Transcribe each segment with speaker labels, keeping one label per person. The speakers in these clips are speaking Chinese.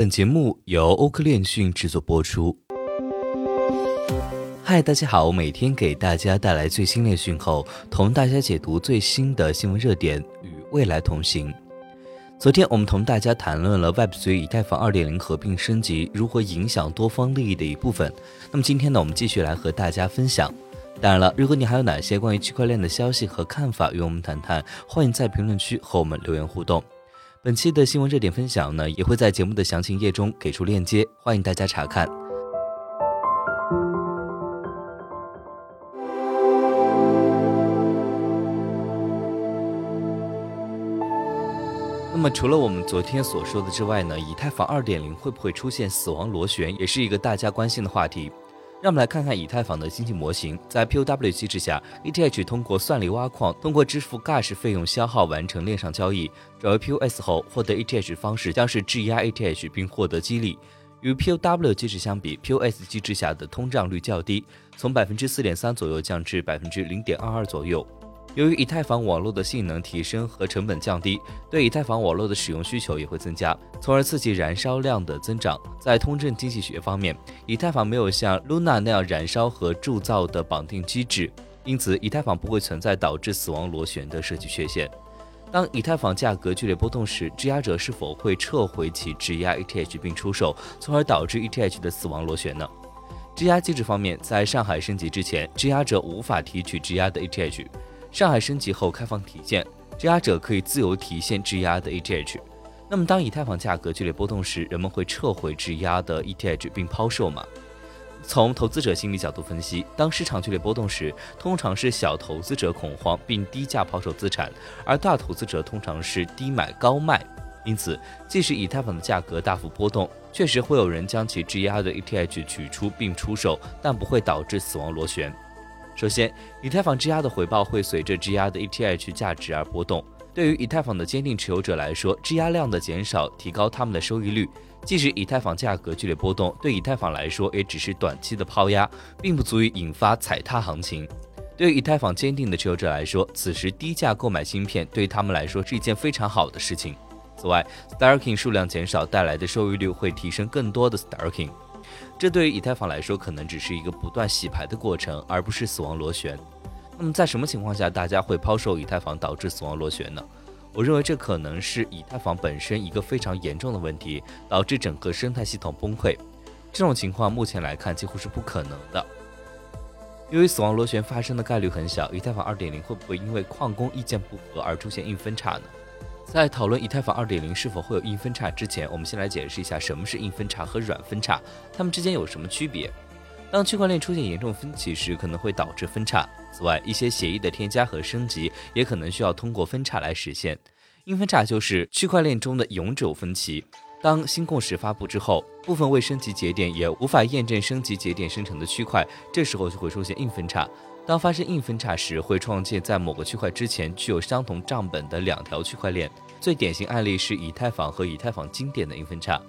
Speaker 1: 本节目由欧科链讯制作播出。嗨，大家好，我每天给大家带来最新链讯后，同大家解读最新的新闻热点，与未来同行。昨天我们同大家谈论了 Web3 以太坊2.0合并升级如何影响多方利益的一部分。那么今天呢，我们继续来和大家分享。当然了，如果你还有哪些关于区块链的消息和看法与我们谈谈，欢迎在评论区和我们留言互动。本期的新闻热点分享呢，也会在节目的详情页中给出链接，欢迎大家查看。那么，除了我们昨天所说的之外呢，以太坊二点零会不会出现死亡螺旋，也是一个大家关心的话题。让我们来看看以太坊的经济模型。在 POW 机制下，ETH 通过算力挖矿，通过支付 Gas 费用消耗完成链上交易，转为 POS 后获得 ETH 方式将是质押 ETH 并获得激励。与 POW 机制相比，POS 机制下的通胀率较低，从百分之四点三左右降至百分之零点二二左右。由于以太坊网络的性能提升和成本降低，对以太坊网络的使用需求也会增加，从而刺激燃烧量的增长。在通证经济学方面，以太坊没有像 Luna 那样燃烧和铸造的绑定机制，因此以太坊不会存在导致死亡螺旋的设计缺陷。当以太坊价格剧烈波动时，质押者是否会撤回其质押 ETH 并出售，从而导致 ETH 的死亡螺旋呢？质押机制方面，在上海升级之前，质押者无法提取质押的 ETH。上海升级后开放提现，质押者可以自由提现质押的 ETH。那么，当以太坊价格剧烈波动时，人们会撤回质押的 ETH 并抛售吗？从投资者心理角度分析，当市场剧烈波动时，通常是小投资者恐慌并低价抛售资产，而大投资者通常是低买高卖。因此，即使以太坊的价格大幅波动，确实会有人将其质押的 ETH 取出并出售，但不会导致死亡螺旋。首先，以太坊质押的回报会随着质押的 ETH 价值而波动。对于以太坊的坚定持有者来说，质押量的减少提高他们的收益率。即使以太坊价格剧烈波动，对以太坊来说也只是短期的抛压，并不足以引发踩踏行情。对于以太坊坚定的持有者来说，此时低价购买芯片对他们来说是一件非常好的事情。此外，Starking 数量减少带来的收益率会提升更多的 Starking。这对于以太坊来说，可能只是一个不断洗牌的过程，而不是死亡螺旋。那么，在什么情况下大家会抛售以太坊导致死亡螺旋呢？我认为这可能是以太坊本身一个非常严重的问题，导致整个生态系统崩溃。这种情况目前来看几乎是不可能的。由于死亡螺旋发生的概率很小，以太坊2.0会不会因为矿工意见不合而出现硬分叉呢？在讨论以太坊2.0是否会有硬分叉之前，我们先来解释一下什么是硬分叉和软分叉，它们之间有什么区别。当区块链出现严重分歧时，可能会导致分叉。此外，一些协议的添加和升级也可能需要通过分叉来实现。硬分叉就是区块链中的永久分歧。当新共识发布之后，部分未升级节点也无法验证升级节点生成的区块，这时候就会出现硬分叉。当发生硬分叉时，会创建在某个区块之前具有相同账本的两条区块链。最典型案例是以太坊和以太坊经典的硬分叉。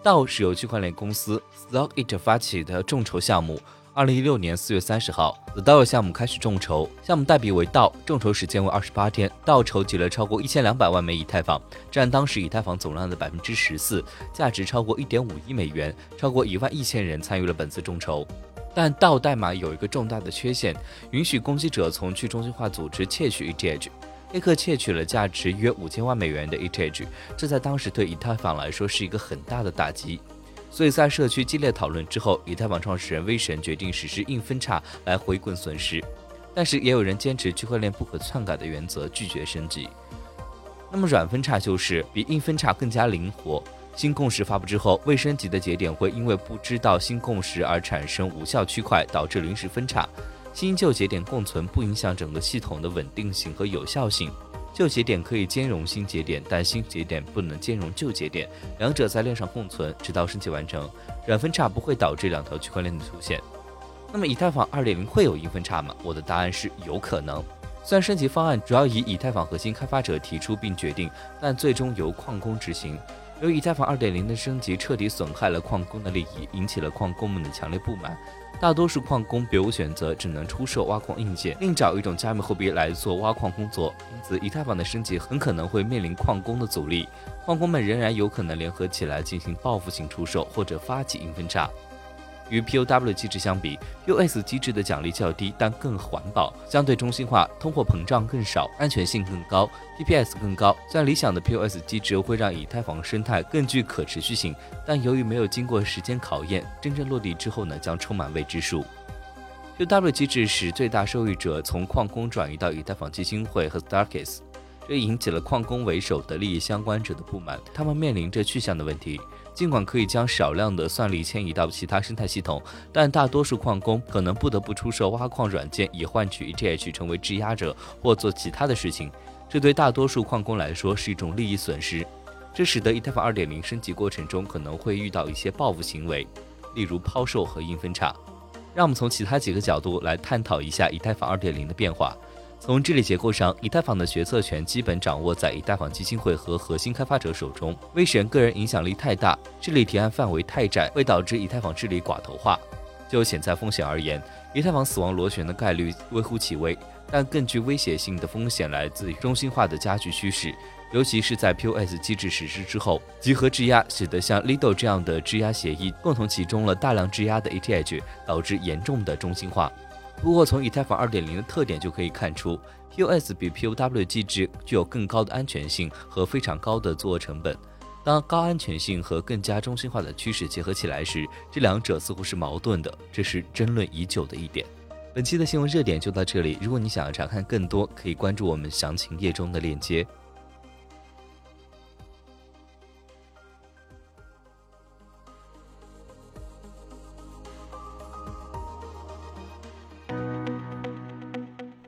Speaker 1: 道是由区块链公司 Stockit 发起的众筹项目。二零一六年四月三十号，The DAO 项目开始众筹，项目代币为道，众筹时间为二十八天。道筹集了超过一千两百万枚以太坊，占当时以太坊总量的百分之十四，价值超过一点五亿美元。超过一万一千人参与了本次众筹。但道代码有一个重大的缺陷，允许攻击者从去中心化组织窃取 ETH。黑客窃取了价值约五千万美元的 ETH，这在当时对以太坊来说是一个很大的打击。所以在社区激烈讨论之后，以太坊创始人威神决定实施硬分叉来回滚损失。但是也有人坚持区块链不可篡改的原则，拒绝升级。那么软分叉就是比硬分叉更加灵活。新共识发布之后，未升级的节点会因为不知道新共识而产生无效区块，导致临时分叉。新旧节点共存不影响整个系统的稳定性和有效性。旧节点可以兼容新节点，但新节点不能兼容旧节点，两者在链上共存，直到升级完成。软分叉不会导致两条区块链的出现。那么以太坊2.0会有硬分叉吗？我的答案是有可能。虽然升级方案主要以以太坊核心开发者提出并决定，但最终由矿工执行。由于以太坊二点零的升级彻底损害了矿工的利益，引起了矿工们的强烈不满。大多数矿工别无选择，只能出售挖矿硬件，另找一种加密货币来做挖矿工作。因此，以太坊的升级很可能会面临矿工的阻力，矿工们仍然有可能联合起来进行报复性出售或者发起硬分叉。与 POW 机制相比，POS 机制的奖励较低，但更环保，相对中心化，通货膨胀更少，安全性更高，TPS 更高。虽然理想的 POS 机制会让以太坊生态更具可持续性，但由于没有经过时间考验，真正落地之后呢，将充满未知数。POW 机制使最大受益者从矿工转移到以太坊基金会和 Starkes，这引起了矿工为首的利益相关者的不满，他们面临着去向的问题。尽管可以将少量的算力迁移到其他生态系统，但大多数矿工可能不得不出售挖矿软件以换取 ETH 成为质押者或做其他的事情。这对大多数矿工来说是一种利益损失。这使得以太坊2.0升级过程中可能会遇到一些报复行为，例如抛售和硬分叉。让我们从其他几个角度来探讨一下以太坊2.0的变化。从治理结构上，以太坊的决策权基本掌握在以太坊基金会和核心开发者手中。威神个人影响力太大，治理提案范围太窄，会导致以太坊治理寡头化。就潜在风险而言，以太坊死亡螺旋的概率微乎其微，但更具威胁性的风险来自中心化的加剧趋势，尤其是在 POS 机制实施之后，集合质押使得像 Lido 这样的质押协议共同集中了大量质押的 ETH，导致严重的中心化。不过，从以太坊2.0的特点就可以看出，POS 比 POW 机制具有更高的安全性和非常高的作恶成本。当高安全性和更加中心化的趋势结合起来时，这两者似乎是矛盾的，这是争论已久的一点。本期的新闻热点就到这里，如果你想要查看更多，可以关注我们详情页中的链接。